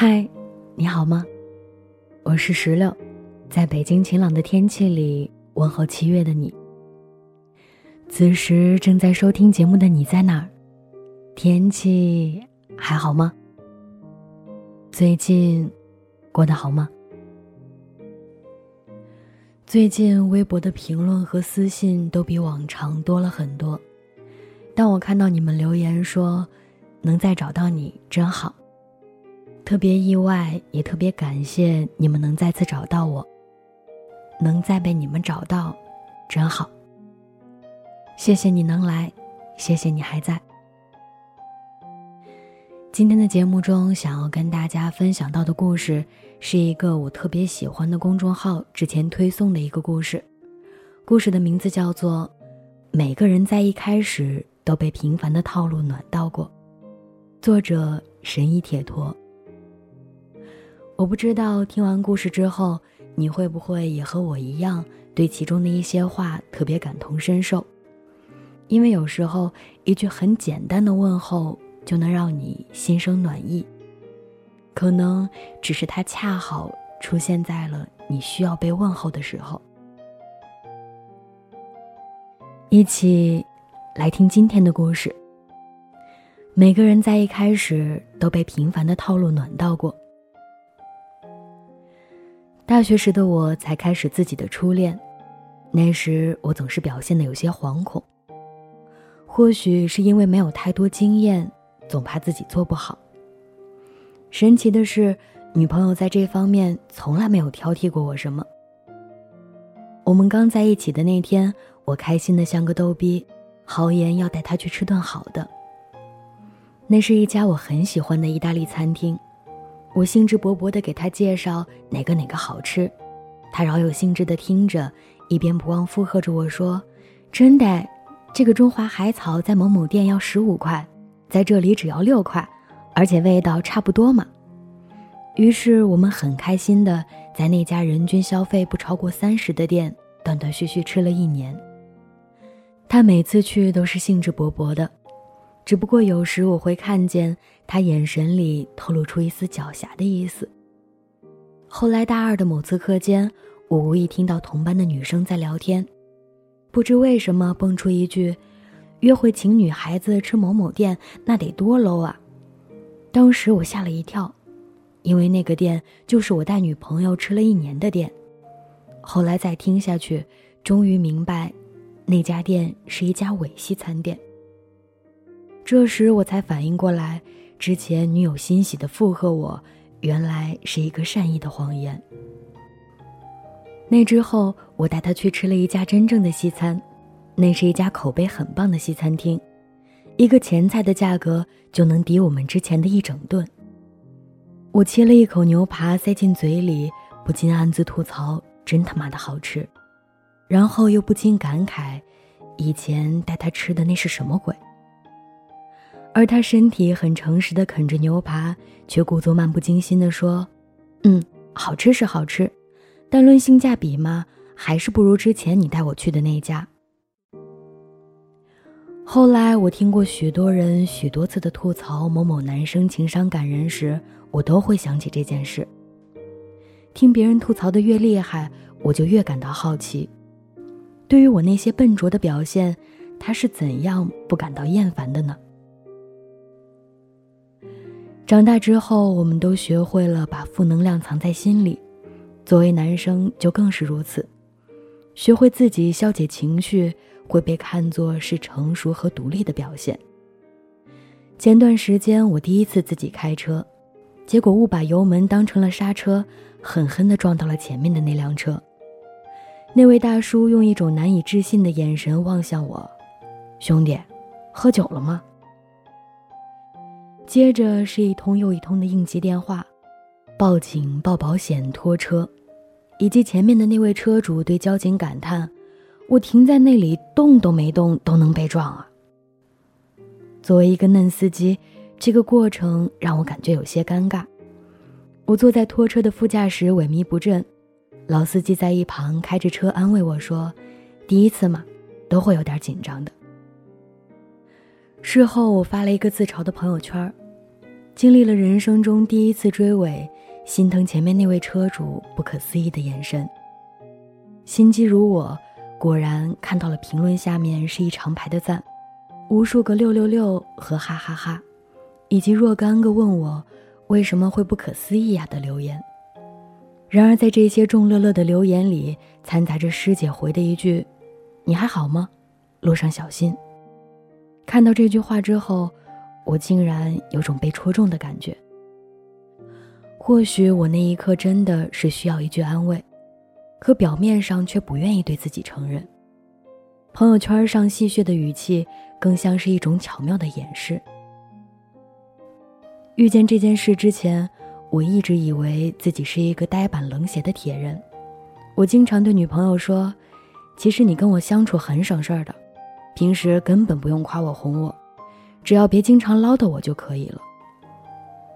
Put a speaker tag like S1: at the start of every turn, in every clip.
S1: 嗨，你好吗？我是石榴，在北京晴朗的天气里问候七月的你。此时正在收听节目的你在哪儿？天气还好吗？最近过得好吗？最近微博的评论和私信都比往常多了很多，当我看到你们留言说能再找到你真好。特别意外，也特别感谢你们能再次找到我，能再被你们找到，真好。谢谢你能来，谢谢你还在。今天的节目中，想要跟大家分享到的故事，是一个我特别喜欢的公众号之前推送的一个故事，故事的名字叫做《每个人在一开始都被平凡的套路暖到过》，作者神医铁托。我不知道听完故事之后，你会不会也和我一样，对其中的一些话特别感同身受？因为有时候一句很简单的问候，就能让你心生暖意。可能只是它恰好出现在了你需要被问候的时候。一起来听今天的故事。每个人在一开始都被平凡的套路暖到过。大学时的我才开始自己的初恋，那时我总是表现的有些惶恐。或许是因为没有太多经验，总怕自己做不好。神奇的是，女朋友在这方面从来没有挑剔过我什么。我们刚在一起的那天，我开心的像个逗逼，豪言要带她去吃顿好的。那是一家我很喜欢的意大利餐厅。我兴致勃勃地给他介绍哪个哪个好吃，他饶有兴致地听着，一边不忘附和着我说：“真的，这个中华海草在某某店要十五块，在这里只要六块，而且味道差不多嘛。”于是我们很开心地在那家人均消费不超过三十的店断断续续吃了一年。他每次去都是兴致勃勃的。只不过有时我会看见他眼神里透露出一丝狡黠的意思。后来大二的某次课间，我无意听到同班的女生在聊天，不知为什么蹦出一句：“约会请女孩子吃某某店，那得多 low 啊！”当时我吓了一跳，因为那个店就是我带女朋友吃了一年的店。后来再听下去，终于明白，那家店是一家伪西餐店。这时我才反应过来，之前女友欣喜的附和我，原来是一个善意的谎言。那之后，我带她去吃了一家真正的西餐，那是一家口碑很棒的西餐厅，一个前菜的价格就能抵我们之前的一整顿。我切了一口牛扒塞进嘴里，不禁暗自吐槽：真他妈的好吃！然后又不禁感慨，以前带她吃的那是什么鬼？而他身体很诚实的啃着牛扒，却故作漫不经心的说：“嗯，好吃是好吃，但论性价比嘛，还是不如之前你带我去的那家。”后来我听过许多人许多次的吐槽某某男生情商感人时，我都会想起这件事。听别人吐槽的越厉害，我就越感到好奇。对于我那些笨拙的表现，他是怎样不感到厌烦的呢？长大之后，我们都学会了把负能量藏在心里，作为男生就更是如此。学会自己消解情绪，会被看作是成熟和独立的表现。前段时间，我第一次自己开车，结果误把油门当成了刹车，狠狠地撞到了前面的那辆车。那位大叔用一种难以置信的眼神望向我：“兄弟，喝酒了吗？”接着是一通又一通的应急电话，报警、报保险、拖车，以及前面的那位车主对交警感叹：“我停在那里动都没动，都能被撞啊！”作为一个嫩司机，这个过程让我感觉有些尴尬。我坐在拖车的副驾驶，萎靡不振。老司机在一旁开着车安慰我说：“第一次嘛，都会有点紧张的。”事后我发了一个自嘲的朋友圈经历了人生中第一次追尾，心疼前面那位车主不可思议的眼神。心机如我，果然看到了评论下面是一长排的赞。无数个六六六和哈哈哈，以及若干个问我为什么会不可思议呀的留言。然而，在这些众乐乐的留言里，掺杂着师姐回的一句：“你还好吗？路上小心。”看到这句话之后，我竟然有种被戳中的感觉。或许我那一刻真的是需要一句安慰，可表面上却不愿意对自己承认。朋友圈上戏谑的语气。更像是一种巧妙的掩饰。遇见这件事之前，我一直以为自己是一个呆板冷血的铁人。我经常对女朋友说：“其实你跟我相处很省事儿的，平时根本不用夸我哄我，只要别经常唠叨我就可以了。”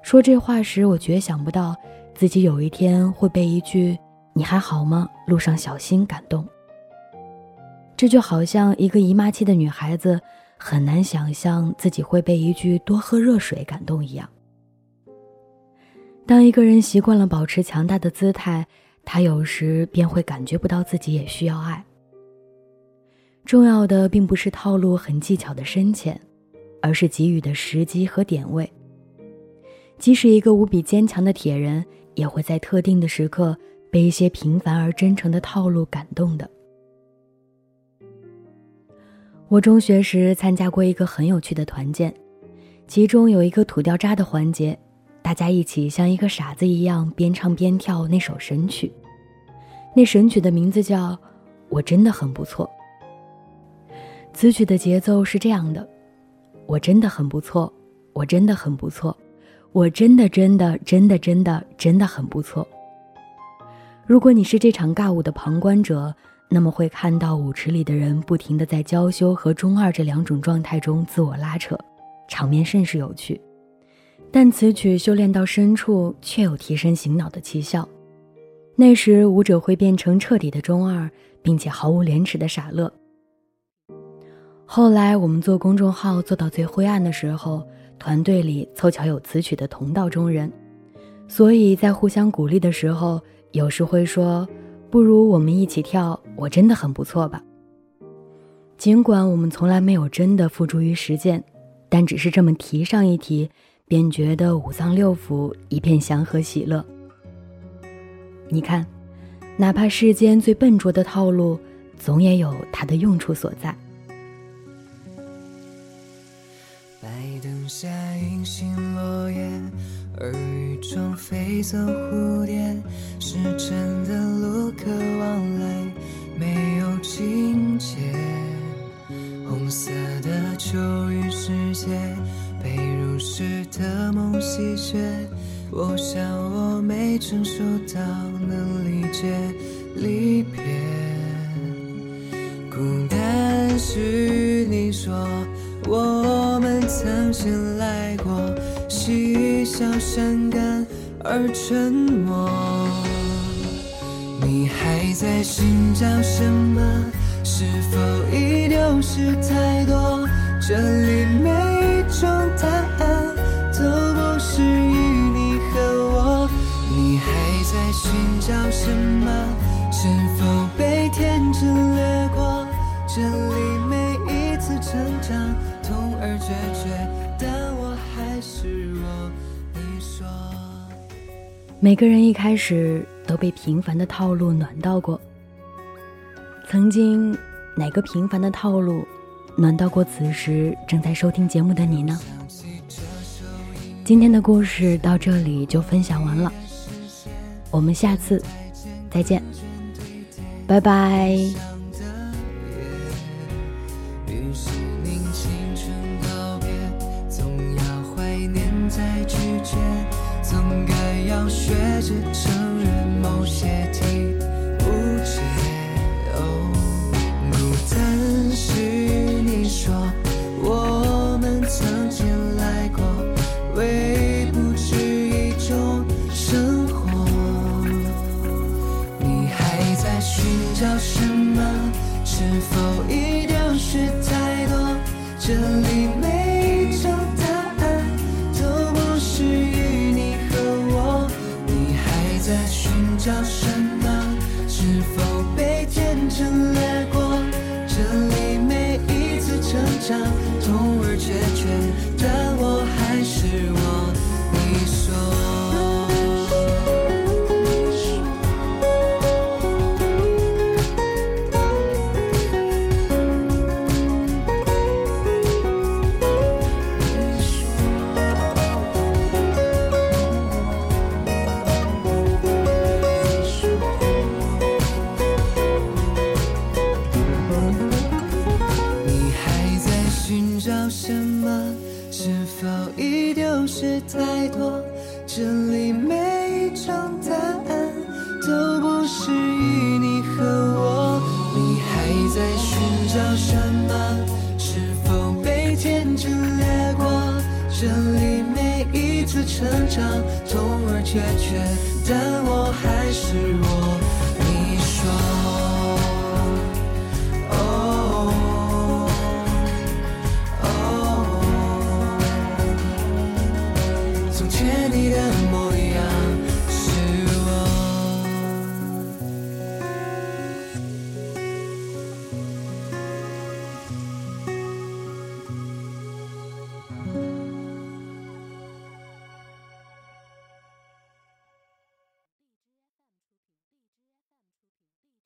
S1: 说这话时，我绝想不到自己有一天会被一句“你还好吗？路上小心”感动。这就好像一个姨妈期的女孩子。很难想象自己会被一句“多喝热水”感动一样。当一个人习惯了保持强大的姿态，他有时便会感觉不到自己也需要爱。重要的并不是套路很技巧的深浅，而是给予的时机和点位。即使一个无比坚强的铁人，也会在特定的时刻被一些平凡而真诚的套路感动的。我中学时参加过一个很有趣的团建，其中有一个土掉渣的环节，大家一起像一个傻子一样边唱边跳那首神曲。那神曲的名字叫《我真的很不错》。此曲的节奏是这样的：我真的很不错，我真的很不错，我真的真的真的真的真的很不错。如果你是这场尬舞的旁观者。那么会看到舞池里的人不停的在娇羞和中二这两种状态中自我拉扯，场面甚是有趣。但此曲修炼到深处，却有提神醒脑的奇效。那时舞者会变成彻底的中二，并且毫无廉耻的傻乐。后来我们做公众号做到最灰暗的时候，团队里凑巧有此曲的同道中人，所以在互相鼓励的时候，有时会说。不如我们一起跳，我真的很不错吧。尽管我们从来没有真的付诸于实践，但只是这么提上一提，便觉得五脏六腑一片祥和喜乐。你看，哪怕世间最笨拙的套路，总也有它的用处所在。
S2: 而雨中飞走蝴蝶，是真的路客往来，没有情节。红色的秋雨世界，被如诗的梦洗劫。我想我没成熟到能理解离别。孤单是你说，我们曾经来过。嬉笑伤感而沉默，你还在寻找什么？是否已丢失太多？这里每一种答案都不是于你和我。你还在寻找什么？是否被天真掠过？这里每一次成长，痛而决绝。
S1: 但我还是我每个人一开始都被平凡的套路暖到过。曾经，哪个平凡的套路暖到过此时正在收听节目的你呢？今天的故事到这里就分享完了，我们下次再见，拜拜。
S2: 再拒绝总该要学着承认某些题着泪在寻找什么？是否被天真掠过？这里每一次成长，痛而决绝，但我还是我。你说，哦，哦，从前你的。